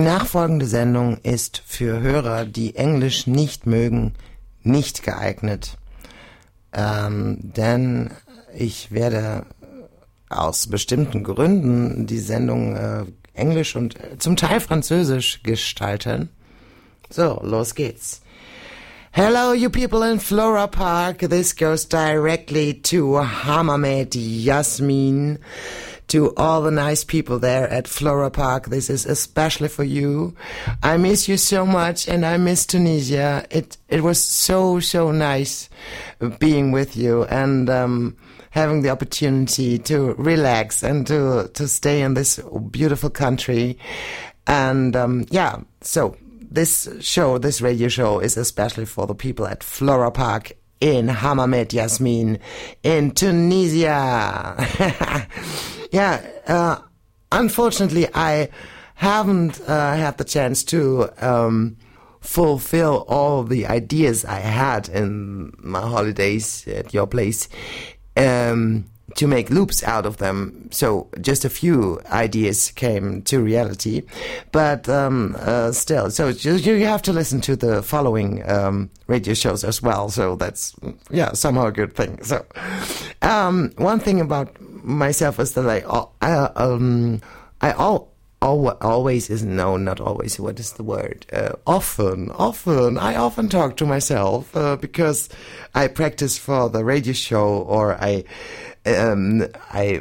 Die nachfolgende Sendung ist für Hörer, die Englisch nicht mögen, nicht geeignet. Ähm, denn ich werde aus bestimmten Gründen die Sendung äh, Englisch und äh, zum Teil Französisch gestalten. So, los geht's. Hello, you people in Flora Park. This goes directly to Hamamed Yasmin, to all the nice people there at Flora Park. This is especially for you. I miss you so much and I miss Tunisia. It, it was so, so nice being with you and, um, having the opportunity to relax and to, to stay in this beautiful country. And, um, yeah, so this show, this radio show, is especially for the people at Flora Park in Hammamet Yasmin in Tunisia. yeah, uh, unfortunately, I haven't uh, had the chance to um, fulfill all the ideas I had in my holidays at your place. Um, to make loops out of them. So just a few ideas came to reality, but um, uh, still, so you, you have to listen to the following um, radio shows as well. So that's yeah somehow a good thing. So um, one thing about myself is that I I um I all. always is no, not always. What is the word? Uh, often, often. I often talk to myself uh, because I practice for the radio show or I um, I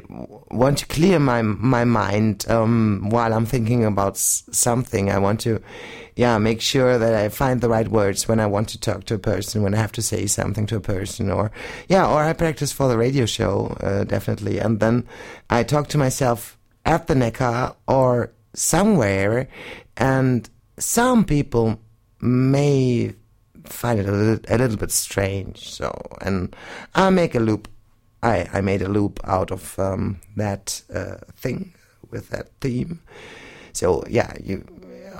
want to clear my my mind um, while I'm thinking about something. I want to, yeah, make sure that I find the right words when I want to talk to a person, when I have to say something to a person, or yeah, or I practice for the radio show uh, definitely, and then I talk to myself at the Neckar or somewhere, and some people may find it a little, a little bit strange. So, and I make a loop I, I made a loop out of um, that uh, thing with that theme. So yeah, you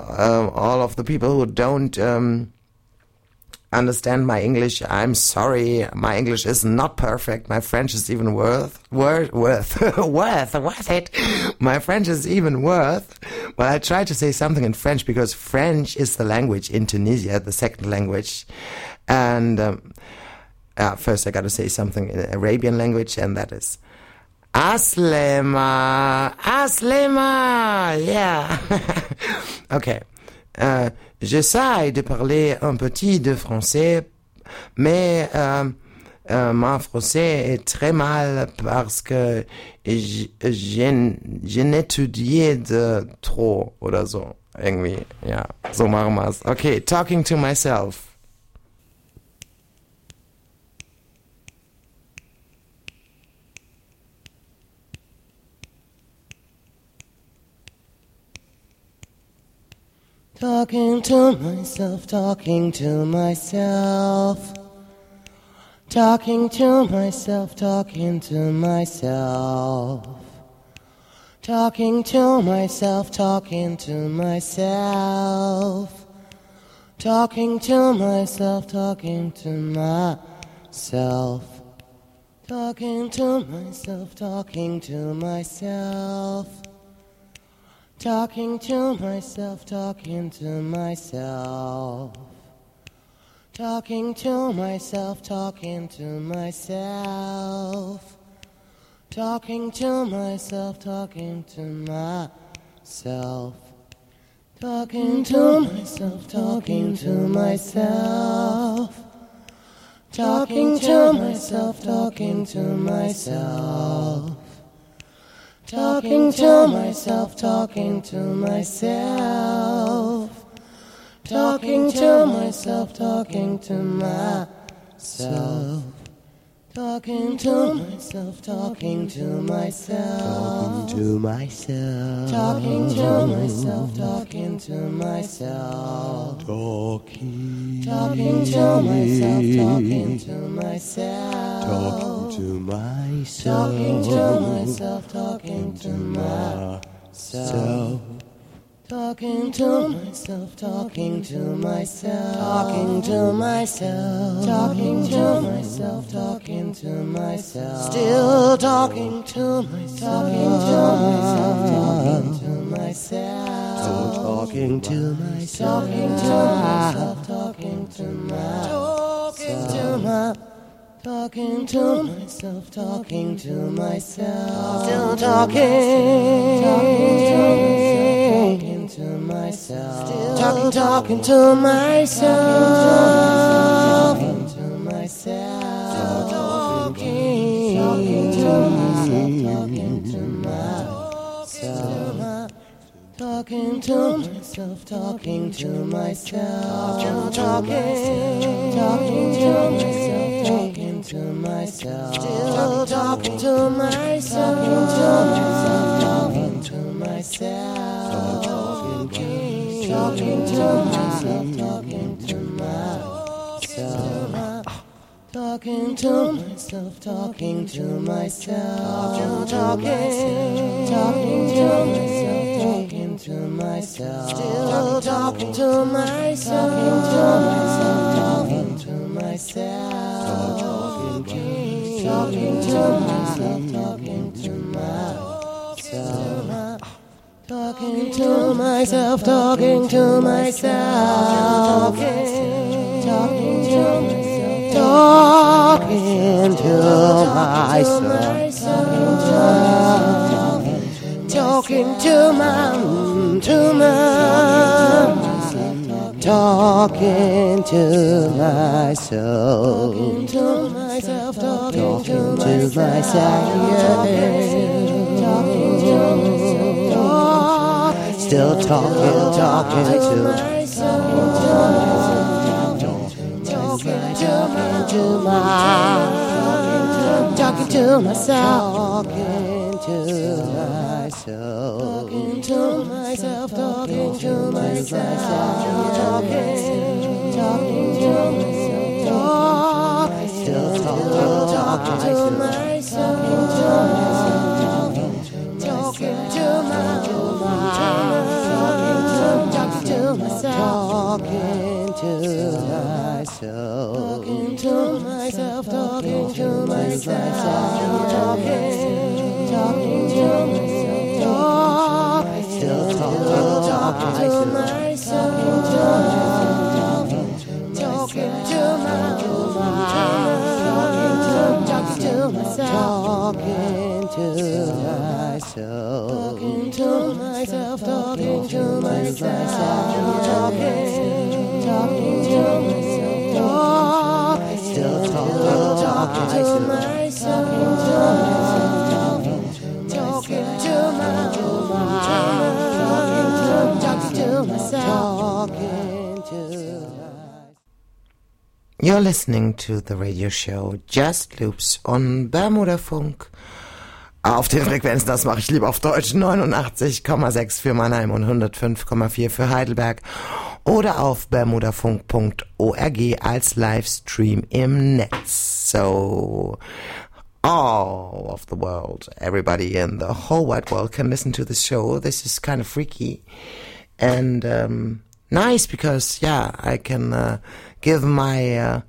uh, all of the people who don't um, understand my English, I'm sorry. My English is not perfect. My French is even worth worth worth worth worth it. My French is even worth. Well, I try to say something in French because French is the language in Tunisia, the second language, and. Um, uh, first I got to say something in Arabian language, and that is Aslema, Aslema, yeah. ok. Euh, J'essaie de parler un petit de français, mais euh, euh, mon français est très mal parce que j'ai n'étudié de trop oder so. Irgendwie, ja. So machen. Okay, talking to myself. Talking to myself, talking to myself. Talking to myself, talking to myself. Talking to myself, talking to myself. Talking to myself, talking to myself. Talking to myself, talking to myself. Talking to myself, talking to myself. Talking to myself, talking to myself. Talking to myself, talking to myself. Talking to myself, talking to myself. Talking to myself, talking to myself. Talking to myself, talking to myself. Talking to myself, talking to myself. Talking to myself, talking to myself. Talking to myself. Talking to myself, talking to myself. Talking. Talking to myself, talking to myself. Talking to myself. Talking to myself, talking to myself. Talking to myself, talking to myself, talking to myself, talking to myself, talking to myself, still talking to myself, talking to myself, talking to myself, talking to myself, talking to myself, talking to myself, talking to myself. Talking to myself, talking to myself, still talking, talking to myself still talking, talking to myself, talking to myself, talking, talking to myself, talking to myself. Talking to myself, talking to myself, talking, talking to myself, talking to myself, still talking to myself. talking to myself, talking to myself, talking, to myself, talking to myself, talking to myself. Talking to myself, talking to myself, talking, to myself, talking to myself, talking to myself, still talking to myself, talking to myself, talking, to myself, talking to myself, talking to myself. Talking to myself, talking to myself, talking, talking to myself, talking to myself, talking to my, to my, talking to myself, talking to myself, talking to myself, talking to myself, still talking, talking to myself, talking to my, talking to myself, talking to myself, talking to myself, talking to myself, talking, talking to myself, still talking, talking to myself, talking to myself, talking to myself, talking to myself, talking, talking to myself, still talking, talking to myself, talking to myself, talking to myself, talking to myself, talking to myself, talking to myself, talking, talking to myself, talking to myself, talking to myself, You're listening to the radio show Just Loops on Bermuda Funk. Auf den Frequenzen, das mache ich lieber auf Deutsch, 89,6 für Mannheim und 105,4 für Heidelberg oder auf bermudafunk.org als Livestream im Netz. So, all of the world, everybody in the whole wide world can listen to this show. This is kind of freaky and um, nice because, yeah, I can uh, give my uh,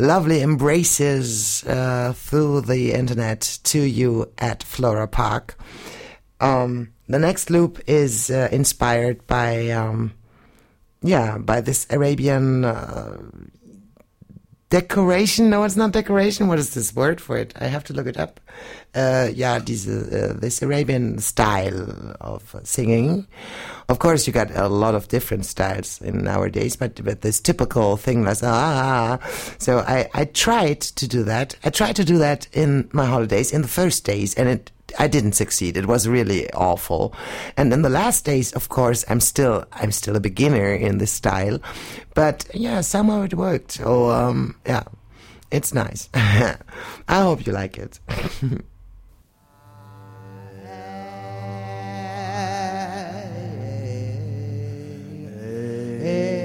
lovely embraces uh, through the internet to you at Flora Park. Um, the next loop is uh, inspired by, um, yeah, by this Arabian uh, decoration. No, it's not decoration. What is this word for it? I have to look it up. Uh, yeah, this, uh, this Arabian style of singing. Of course, you got a lot of different styles in nowadays, but but this typical thing like ah. So I I tried to do that. I tried to do that in my holidays in the first days, and it I didn't succeed. It was really awful. And in the last days, of course, I'm still I'm still a beginner in this style, but yeah, somehow it worked. So um, yeah, it's nice. I hope you like it. Yeah.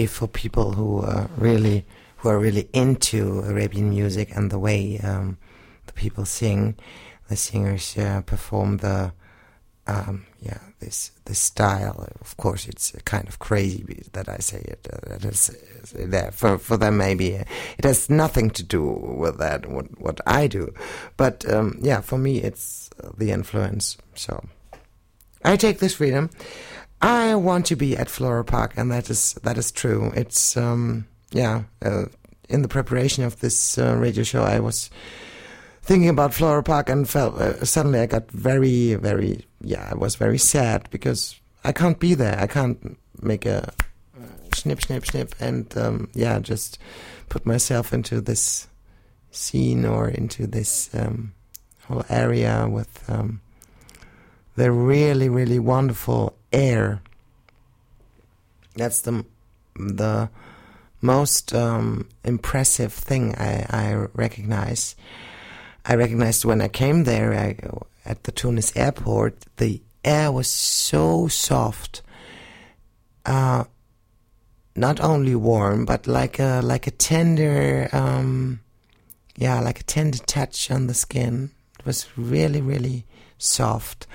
Maybe for people who are really who are really into Arabian music and the way um, the people sing, the singers uh, perform the um, yeah this this style. Of course, it's kind of crazy that I say it. Uh, that is uh, there for for them. Maybe it has nothing to do with that what what I do, but um, yeah, for me it's the influence. So I take this freedom. I want to be at Flora Park, and that is that is true. It's um, yeah. Uh, in the preparation of this uh, radio show, I was thinking about Flora Park and felt uh, suddenly I got very, very yeah. I was very sad because I can't be there. I can't make a snip, snip, snip, and um, yeah, just put myself into this scene or into this um, whole area with um, the really, really wonderful air. That's the the most um, impressive thing I, I recognize. I recognized when I came there I, at the Tunis airport, the air was so soft. Uh, not only warm, but like a like a tender, um, yeah, like a tender touch on the skin. It was really, really soft.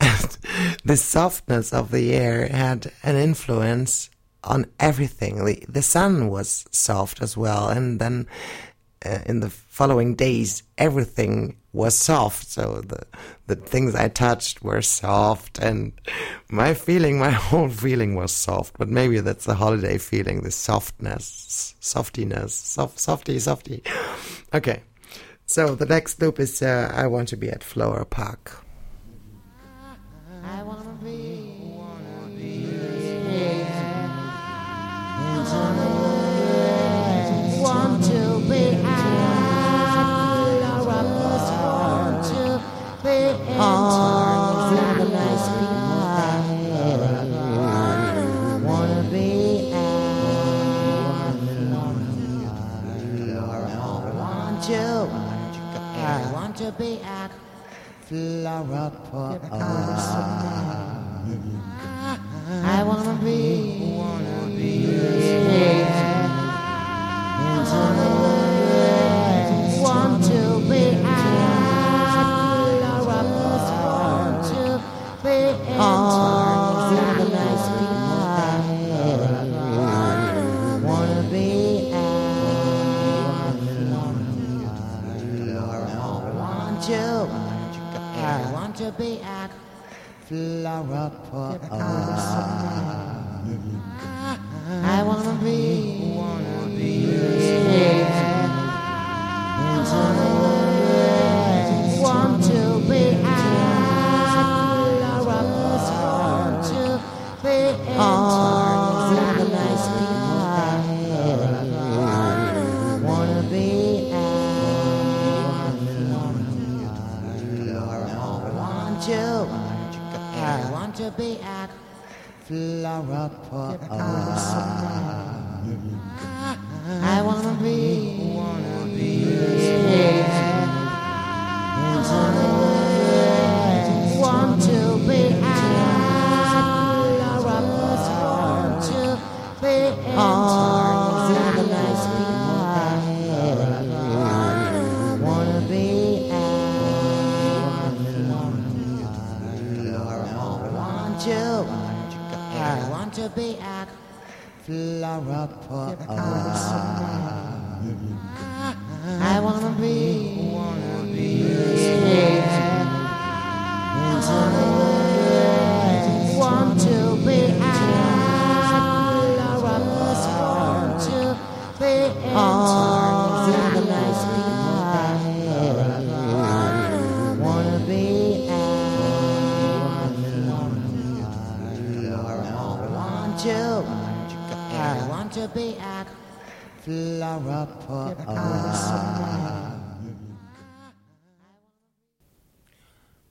the softness of the air had an influence on everything. The, the sun was soft as well, and then uh, in the following days, everything was soft. So the the things I touched were soft, and my feeling, my whole feeling was soft. But maybe that's the holiday feeling, the softness, softiness, soft, softy, softy. Okay. So the next loop is uh, I want to be at Flower Park. be act flower pot.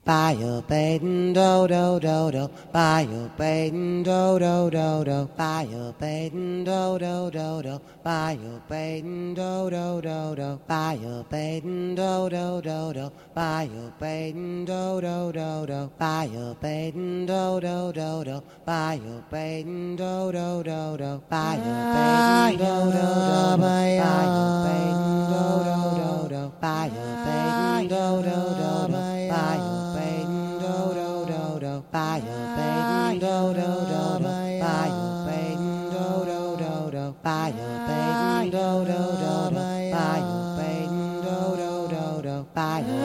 Buy a bathing dodo dodo, buy a bathing dodo dodo, buy a bathing dodo dodo, buy a bathing dodo dodo, buy a bathing dodo dodo, buy a bathing dodo dodo, buy a bathing dodo dodo, buy a bathing dodo dodo, buy a bathing dodo dodo, buy a bathing dodo dodo, buy a bathing dodo dodo, buy a Bye, baby, do do do do. Bye, baby, do do do do. Bye, baby, do do do do. Bye, baby, do do do do. Bye.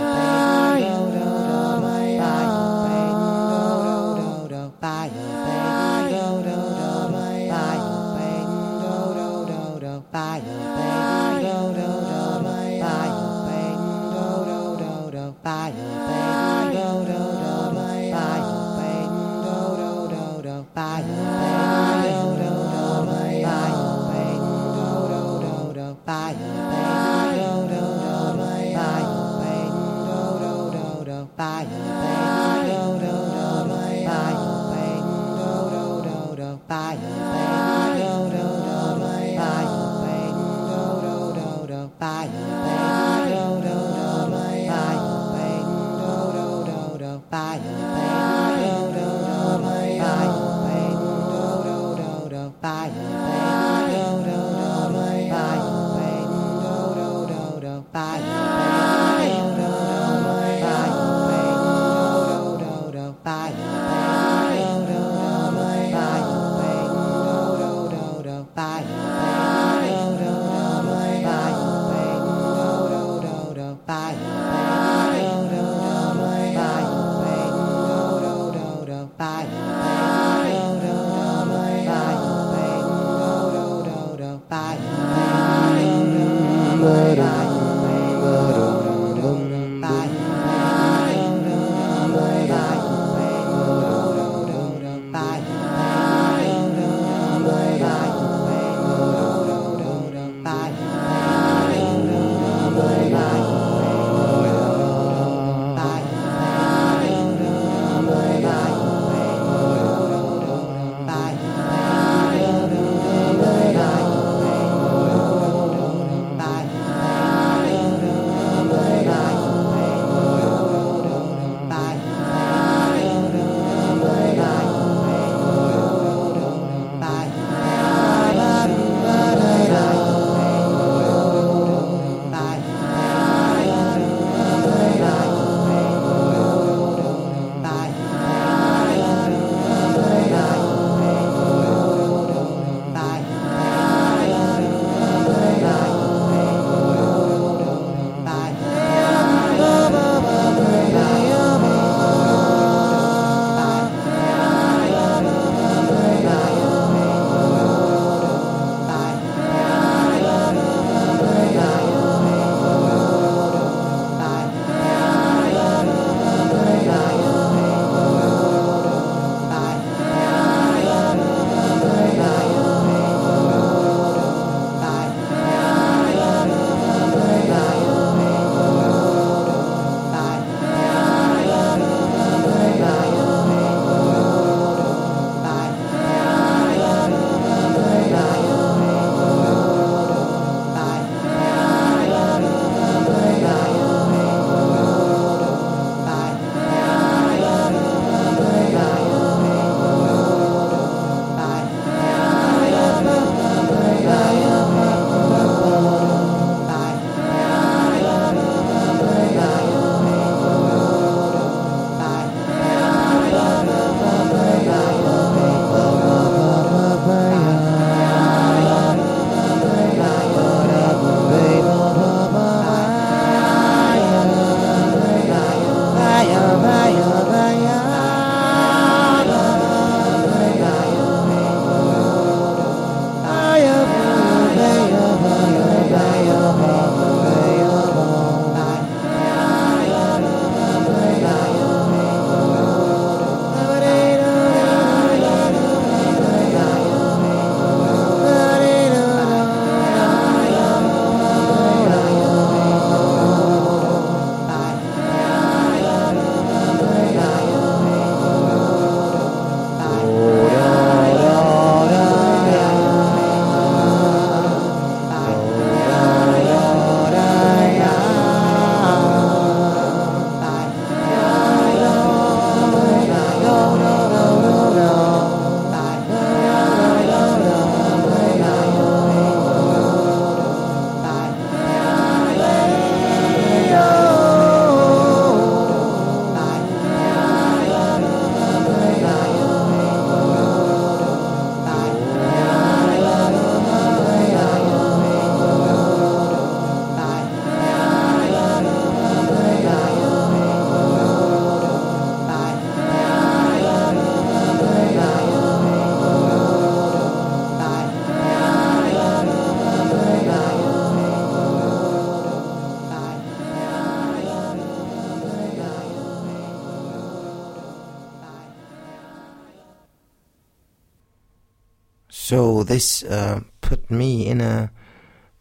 This uh, put me in a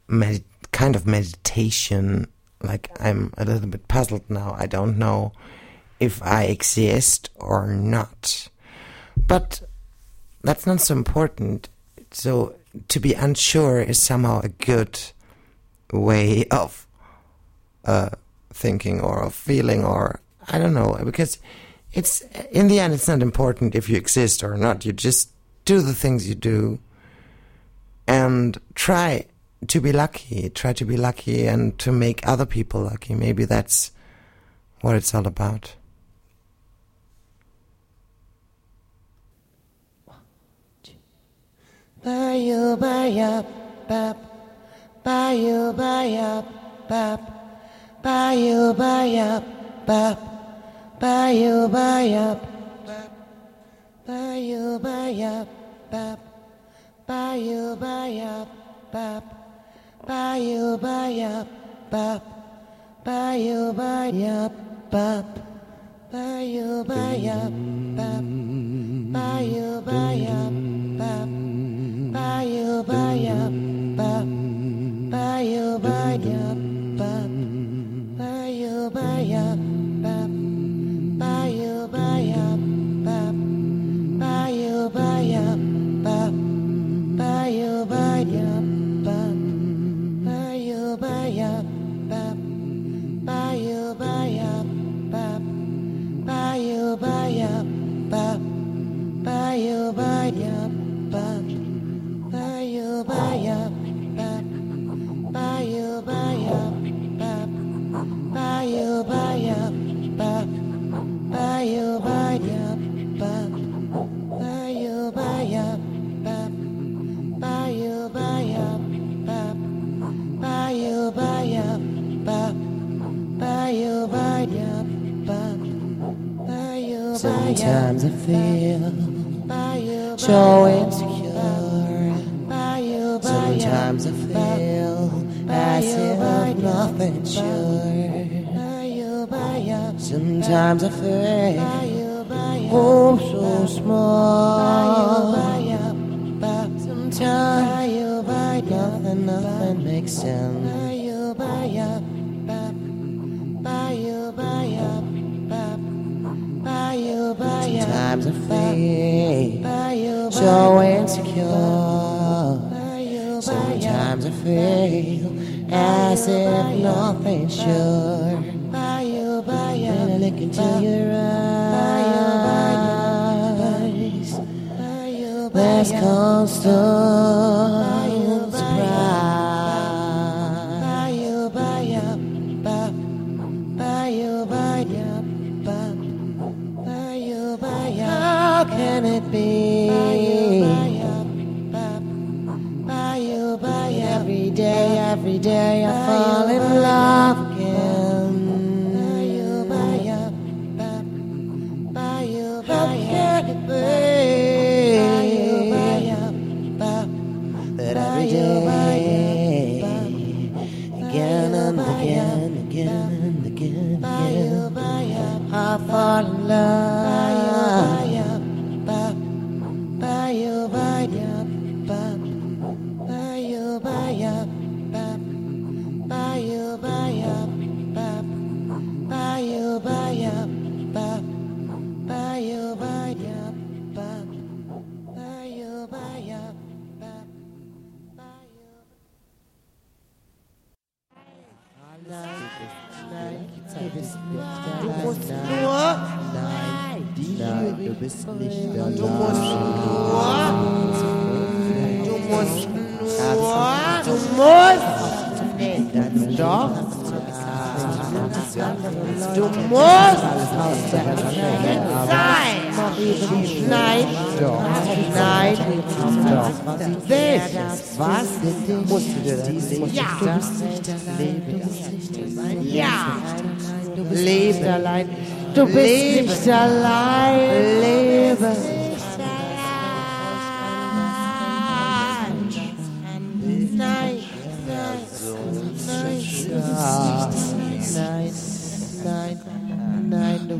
med- kind of meditation. Like I'm a little bit puzzled now. I don't know if I exist or not. But that's not so important. So to be unsure is somehow a good way of uh, thinking or of feeling or I don't know because it's in the end it's not important if you exist or not. You just do the things you do and try to be lucky, try to be lucky and to make other people lucky. Maybe that's what it's all about. Buy you, buy up, bap. Buy you, buy up, bap. Buy you, buy up, bap. Buy you, buy up, bap. Buy you, buy up, bap. Bayou, bayou, bap. Bayou, bayou, bap. Bayou, bayou, bap. Bayou, bayou, bap. Bayou, bayou, bap. Bayou, bayou, bap. Sometimes I feel so insecure. Sometimes I feel as if nothing's sure. bayou, bayou, Sometimes I feel oh so small. Sometimes nothing, nothing makes sense. So insecure. Sometimes I feel as if nothing's sure. When I look into your eyes, there's constant das doch. Du musst sein. Nein, nein, Doch. was musst du dir das? Ja, du bist nicht allein. Ja, du bist nicht allein. Du bist nicht allein. Lebe.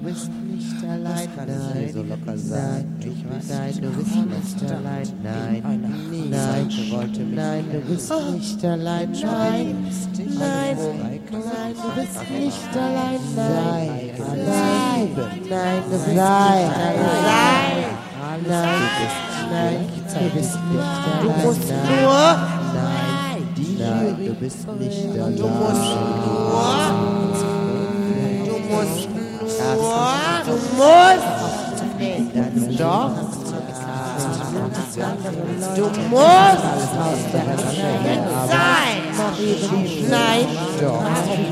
Bist nicht allein, nein, so locker sein, ich weiß, nein, du bist nicht allein, nein, nein, nein, du bist nicht allein, nein, nein, nein, du bist nicht allein, nein, nein, nein, du bist nicht allein, nein, nein, du bist nicht allein, du musst nur, nein, nein, du bist nicht allein, du musst nur, du musst du musst, doch, Du musst jetzt sein. Nein,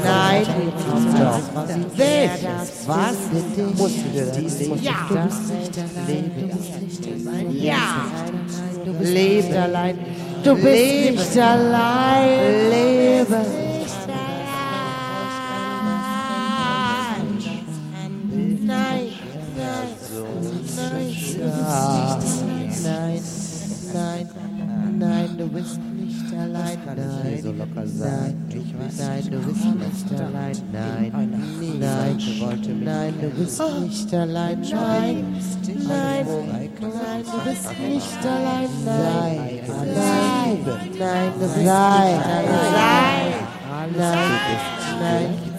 nein, doch. Willst was? Musst du das? Ja. Ja. Lebe allein. Du bist nicht allein. Lebe. Nein, nein, nein, du bist nicht allein, nein, so locker sein, ich weiß, nein, du bist nicht allein, nein, nein, nein, du bist nicht allein, nein, nein, nein, du bist nicht allein, nein, nein, nein, du bist nicht allein, nein, nein,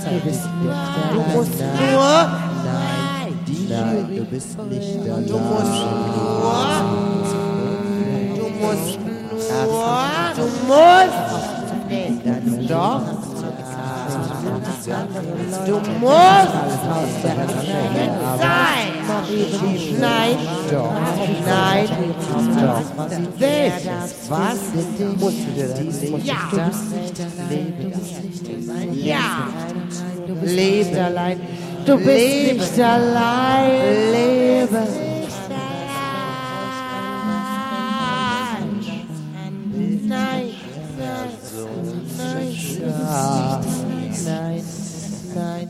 du bist nicht allein, du musst nur, nein, nein, du bist nicht allein, du musst nur, du musst nur, du musst, nee, doch, du musst sein. Nein, doch, nein, doch. Willst was? Musst du dir das? Ja. Ja. Lebt allein. Du bist nicht allein. Lebe. Nein, nein, nein, nein,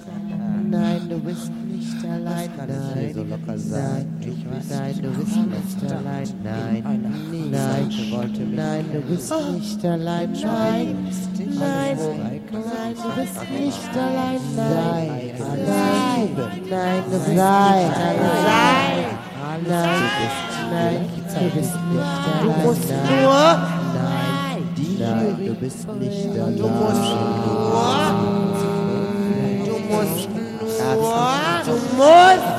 nein, du bist nicht allein, nein, so locker sein, nein, du bist nicht allein, nein, nein, nein, du bist nicht allein, nein, nein, nein, du bist nicht allein, nein, nein, nein, du bist nicht allein, nein, nein, du bist nicht allein, du musst nur, nein, nein, du bist nicht allein, du musst nur, du musst nur, du musst,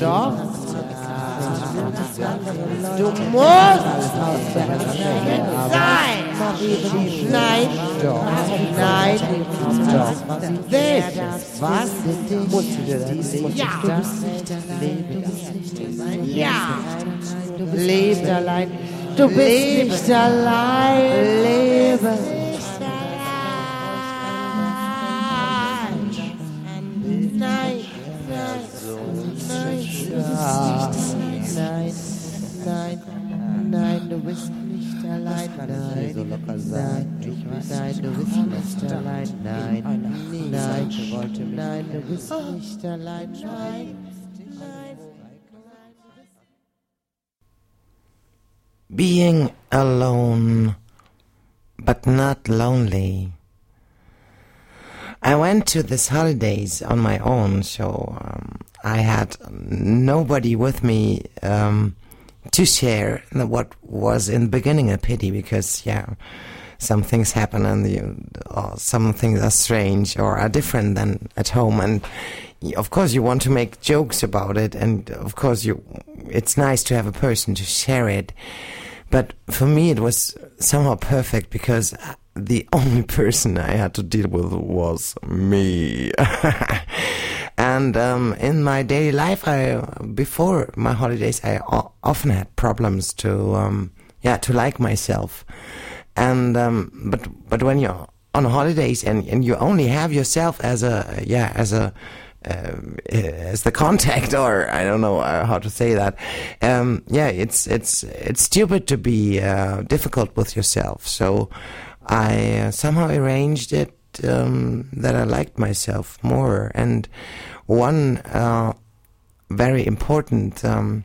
doch, du musst sein. Nein, doch, nein, doch. Willst was? Musst du dir das? Ja. Ja. Lebt allein. Du bist nicht allein. Lebe. Nein, nein, du bist nicht allein, nein, nein, Being alone, but not lonely. I went to this holidays on my own, so um, I had nobody with me um, to share what was in the beginning a pity because, yeah, some things happen and you, or some things are strange or are different than at home, and of course you want to make jokes about it, and of course you, it's nice to have a person to share it. But for me, it was somehow perfect because the only person I had to deal with was me. and um, in my daily life, I before my holidays, I often had problems to um, yeah to like myself. And um, but but when you're on holidays and, and you only have yourself as a yeah as a um, as the contact, or I don't know uh, how to say that. Um, yeah, it's it's it's stupid to be uh, difficult with yourself. So I uh, somehow arranged it um, that I liked myself more. And one uh, very important um,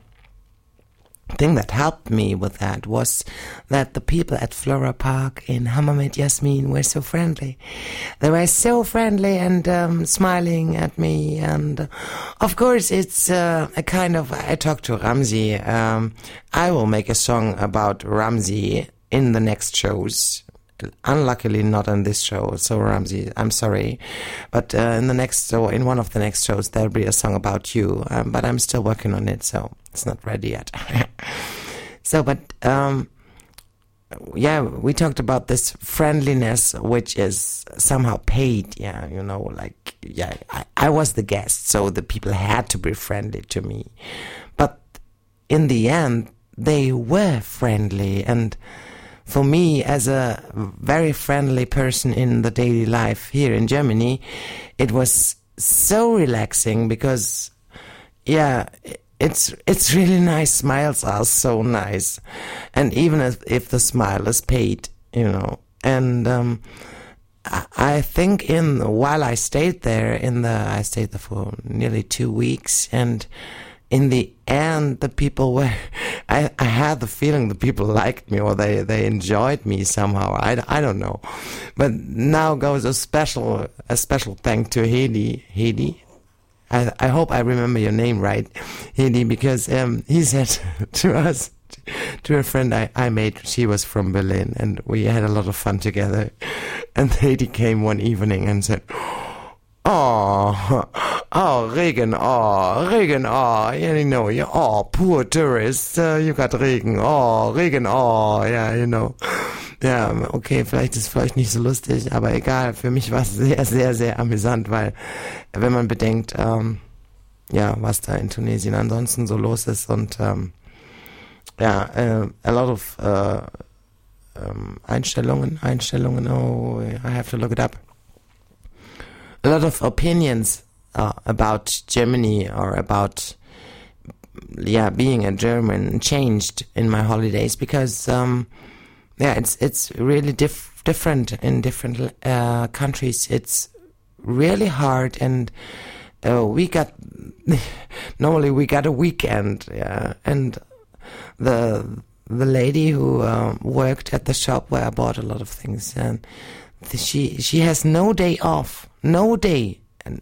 thing that helped me with that was that the people at Flora Park in Hammamet Yasmin were so friendly. They were so friendly and um, smiling at me. And uh, of course, it's uh, a kind of, I talked to Ramsey. Um, I will make a song about Ramsey in the next shows unluckily not on this show. So Ramsey, I'm sorry, but uh, in the next or in one of the next shows there'll be a song about you. Um, but I'm still working on it, so it's not ready yet. so, but um, yeah, we talked about this friendliness, which is somehow paid. Yeah, you know, like yeah, I, I was the guest, so the people had to be friendly to me. But in the end, they were friendly and for me as a very friendly person in the daily life here in Germany, it was so relaxing because, yeah, it's it's really nice. Smiles are so nice, and even if, if the smile is paid, you know, and um, I think in while I stayed there, in the I stayed there for nearly two weeks, and in the end, the people were, I, I had the feeling the people liked me or they, they enjoyed me somehow. I, I don't know. But now goes a special, a special thank to Hedy, Hedy. I, I hope I remember your name right, Hedy, because, um, he said to us, to a friend I, I made, she was from Berlin and we had a lot of fun together. And Hedy came one evening and said, Oh, oh, Regen, oh, Regen, oh, yeah, you know, yeah, oh, poor tourist, uh, you got Regen, oh, Regen, oh, ja, you know. Ja, okay, vielleicht ist es vielleicht nicht so lustig, aber egal, für mich war es sehr, sehr, sehr amüsant, weil wenn man bedenkt, ähm, ja, was da in Tunesien ansonsten so los ist und ähm, ja, äh, a lot of äh, ähm, Einstellungen, Einstellungen, oh, I have to look it up a lot of opinions uh, about Germany or about yeah being a German changed in my holidays because um, yeah it's it's really diff- different in different uh, countries. It's really hard and uh, we got normally we got a weekend yeah and the the lady who uh, worked at the shop where I bought a lot of things and she she has no day off no day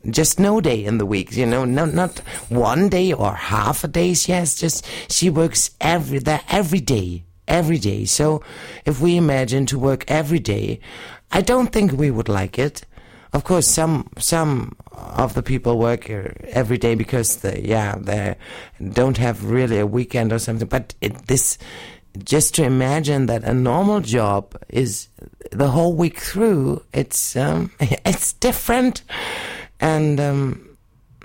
just no day in the week, you know, no, not one day or half a day. She has just, she works every, that every day, every day. So if we imagine to work every day, I don't think we would like it. Of course, some, some of the people work every day because they, yeah, they don't have really a weekend or something, but it, this, just to imagine that a normal job is the whole week through, it's um, it's different, and um,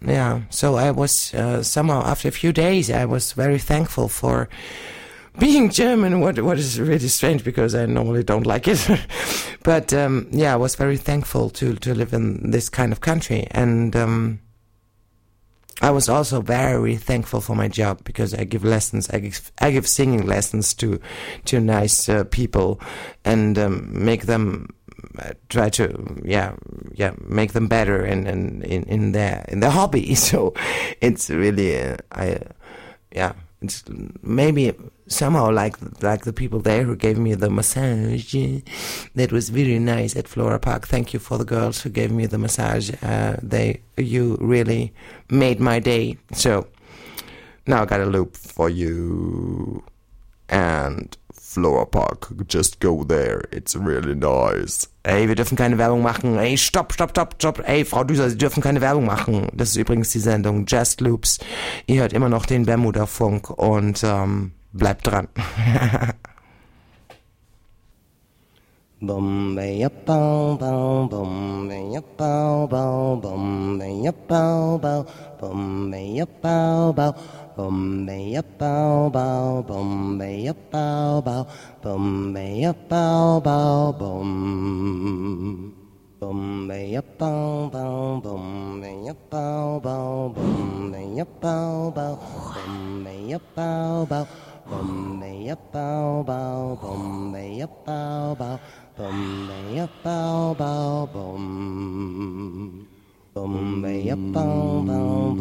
yeah. So I was uh, somehow after a few days, I was very thankful for being German. What what is really strange because I normally don't like it, but um, yeah, I was very thankful to to live in this kind of country and. I was also very thankful for my job because I give lessons. I give, I give singing lessons to to nice uh, people and um, make them uh, try to yeah yeah make them better in in in, in their in their hobby. So it's really uh, I yeah it's maybe somehow like like the people there who gave me the massage that was very nice at Flora Park. Thank you for the girls who gave me the massage. Uh, they you really made my day. So now I got a loop for you and Flora Park. Just go there. It's really nice. Ey, wir dürfen keine Werbung machen. Ey, stopp, stopp, stopp, stopp. Ey, Frau Düser, Sie dürfen keine Werbung machen. Das ist übrigens die Sendung Just Loops. Ihr hört immer noch den Bermuda Funk und ähm, bleibt dran. Bombay up bow bow, Bombay up bow bow, Bombay up bow bow, Bombay up bow bow. Bow, Bombay up bow bow, Bombay up bow bow bum. Bombay up bow bow, Bombay up bow bow, Bombay up bow bow, Bombay up bow bow. Bombay up bow bow, Bombay up bow bow, Bombay up bow bow bum. Bombay up bow bow, Bombay Hum, me, up, bow, bow,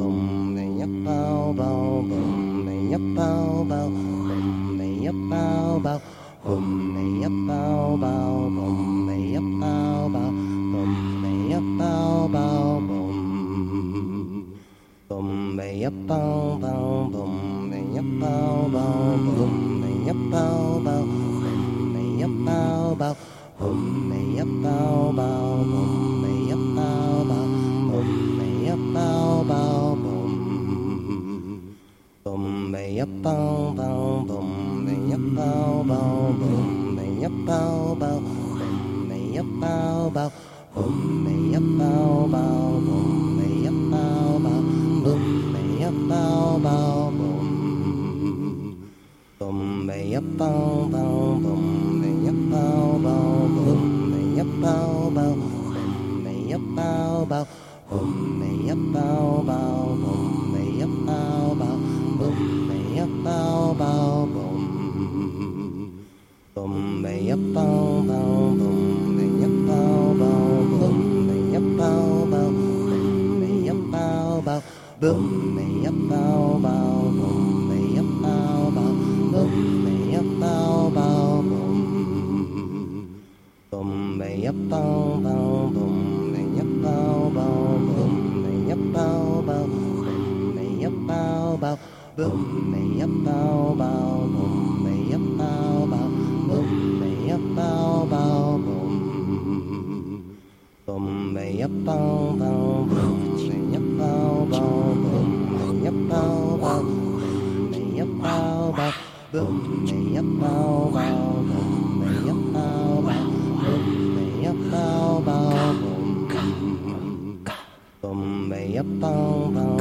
hum. bow bow Bum me a bow bow, bum me a bow bow, bum me a bow bow, bum. Bum me a bow bow, bum me a bow bow, bum me a bow bow, bum me a bow bow, bum me a bow bow, bum me a bow bow, bum me a bow bow, bum. Bum me a bow bow. Boom me up bow bow, boom me up bow bow, boom me up bow bow, boom. Boom me up bow bow, boom me up bow bow, boom me up bow bow, boom me up bow bow, boom me up bow bow, boom me up bow bow, boom me up bow bow, boom. Boom me up bow bow.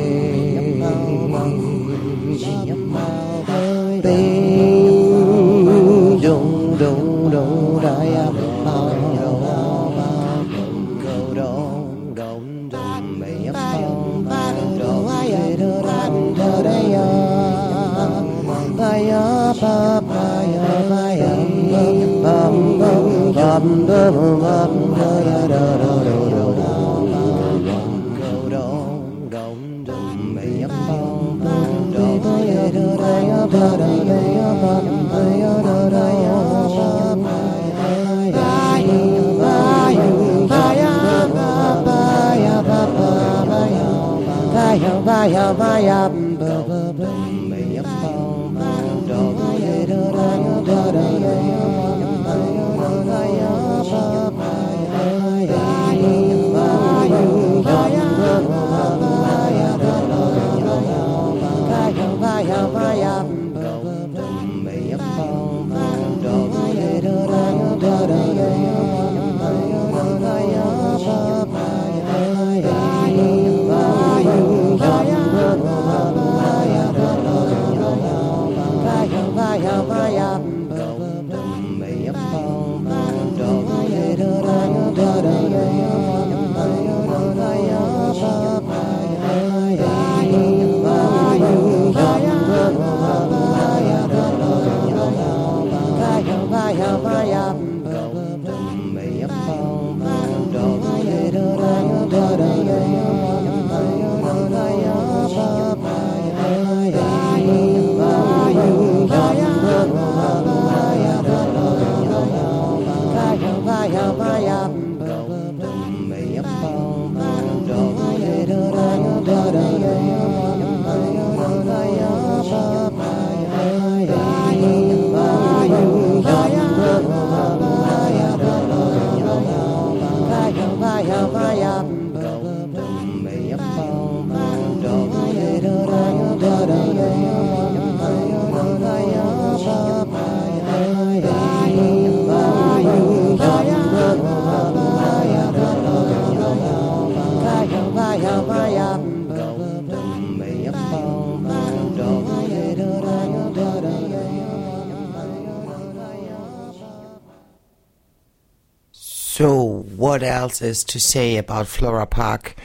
else is to say about Flora Park?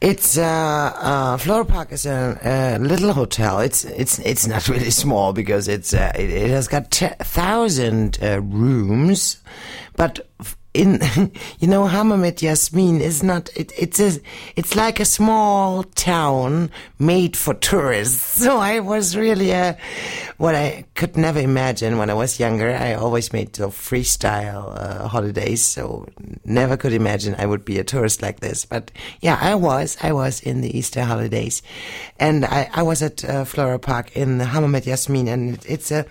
It's uh, uh, Flora Park is a, a, little hotel. It's it's it's not really small because it's uh, it, it, has got thousand uh, rooms, but in you know Hammamet Yasmin is not it, it's a it's like a small town made for tourists. So I was really a what I could never imagine when I was younger. I always made the freestyle uh, holidays so never could imagine I would be a tourist like this. But yeah I was I was in the Easter holidays. And I, I was at uh, Flora Park in Hammamet Yasmin and it, it's a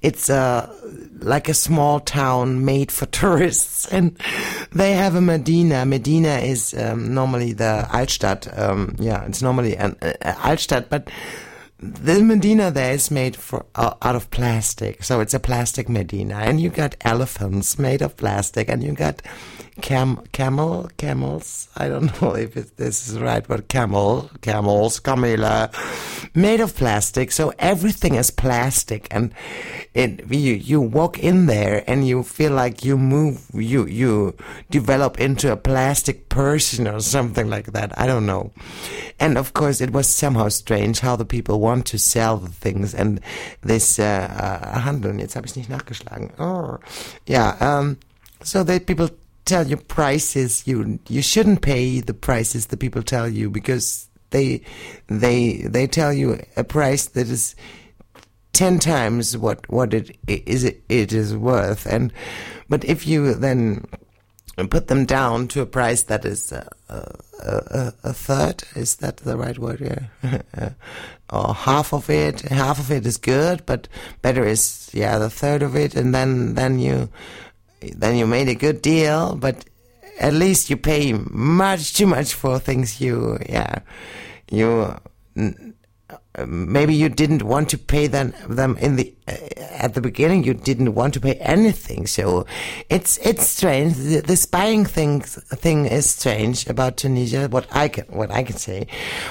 it's a like a small town made for tourists and they have a Medina. Medina is um, normally the Altstadt. Um, yeah, it's normally an uh, Altstadt, but the Medina there is made for uh, out of plastic, so it's a plastic Medina, and you got elephants made of plastic, and you got cam camel camels. I don't know if it, this is right but Camel camels Camila, made of plastic. So everything is plastic, and it you you walk in there and you feel like you move you you develop into a plastic person or something like that. I don't know. And of course, it was somehow strange how the people want to sell the things. And this uh, uh, Handeln, jetzt habe ich nicht nachgeschlagen. Oh. Yeah, um, so that people tell you prices you you shouldn't pay the prices the people tell you because they they they tell you a price that is ten times what what it is it, is worth and but if you then put them down to a price that is uh, a, a, third. Is that the right word? Yeah. or half of it. Half of it is good, but better is yeah the third of it, and then then you then you made a good deal, but at least you pay much too much for things you yeah you maybe you didn't want to pay them them in the uh, at the beginning you didn't want to pay anything. So it's it's strange. This buying thing thing is strange about Tunisia what I can what I can say.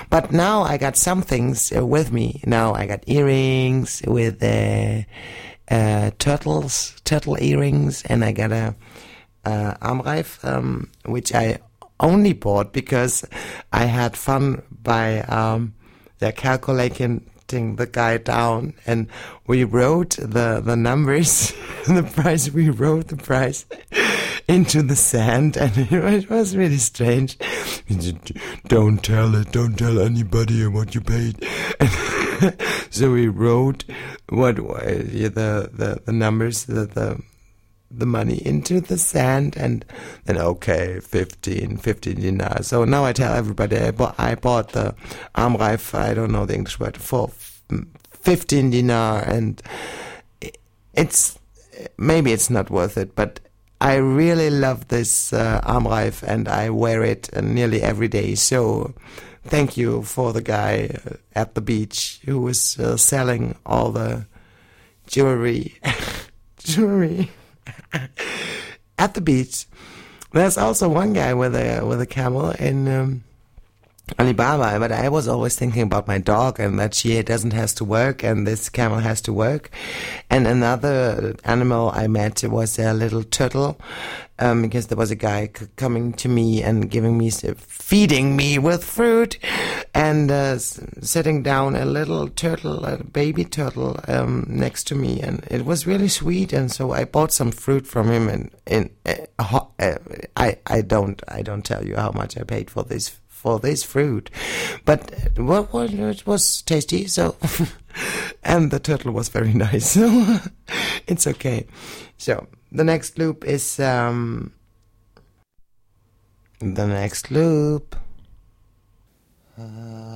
But now I got some things uh, with me. Now I got earrings with uh, uh, turtles turtle earrings and I got a uh, um, which I only bought because I had fun by um, they're calculating the guy down. And we wrote the the numbers the price we wrote the price into the sand. And it was really strange. Don't tell it don't tell anybody what you paid. So we wrote what the the, the numbers the, the the money into the sand and then okay 15 15 dinar so now i tell everybody i bought, I bought the armreif i don't know the english word for 15 dinar and it's maybe it's not worth it but i really love this uh, armreif and i wear it nearly every day. So thank you for the guy uh, at the beach who was uh, selling all the jewelry. Jewelry at the beach. There's also one guy with a with a camel in um, Alibaba, but I was always thinking about my dog and that she doesn't has to work and this camel has to work. And another animal I met was a little turtle, um, because there was a guy coming to me and giving me, feeding me with fruit and uh, setting down a little turtle, a baby turtle, um, next to me. And it was really sweet. And so I bought some fruit from him and, and uh, uh, I, I don't, I don't tell you how much I paid for this for this fruit. But what well, it was tasty, so and the turtle was very nice, so it's okay. So the next loop is um, the next loop. Uh,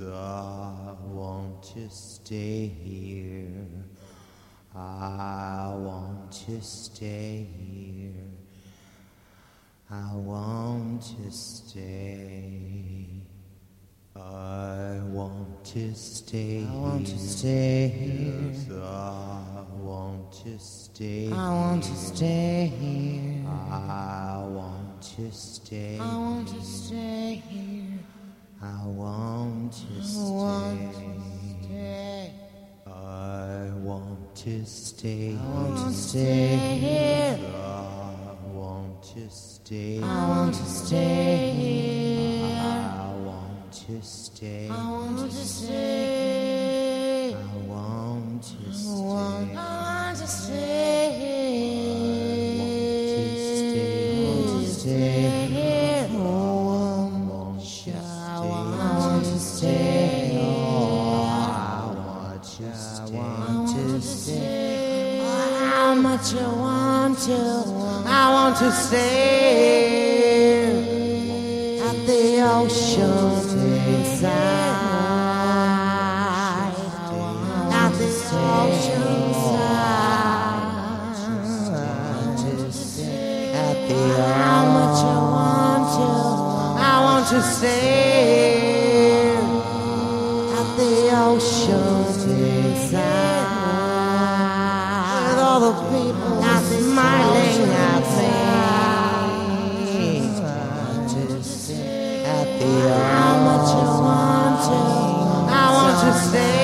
I want to stay here. I want to stay here. I want to stay. I want to stay. I want to stay here. I want to stay. I want to stay here. I want to stay. I want to stay here. I want to stay. I want to stay. I want to stay here. I want to stay. I want to stay here. I want to stay. I want to stay. I want to stay. Much you want to? I want to stay at the ocean side. At the ocean side. How much you want to? I want to stay with all the people smiling at me. at the How much you want to? I want to stay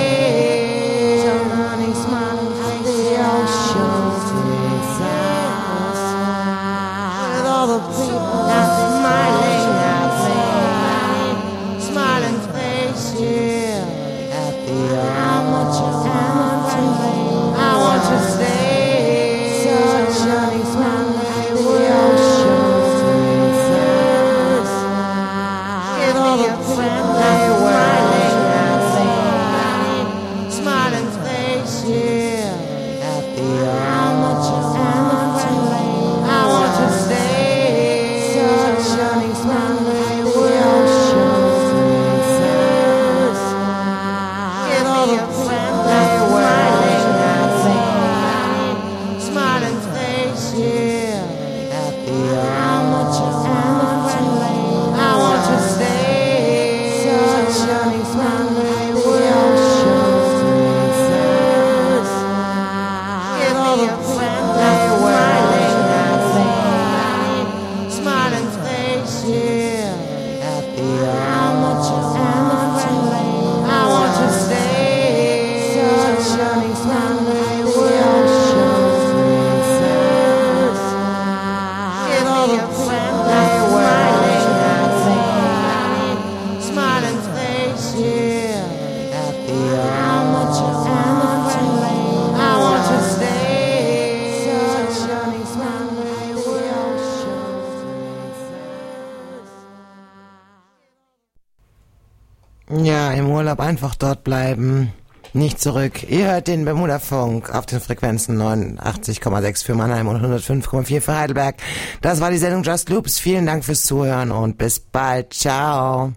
bleiben. Nicht zurück. Ihr hört den Bermuda Funk auf den Frequenzen 89,6 für Mannheim und 105,4 für Heidelberg. Das war die Sendung Just Loops. Vielen Dank fürs Zuhören und bis bald. Ciao.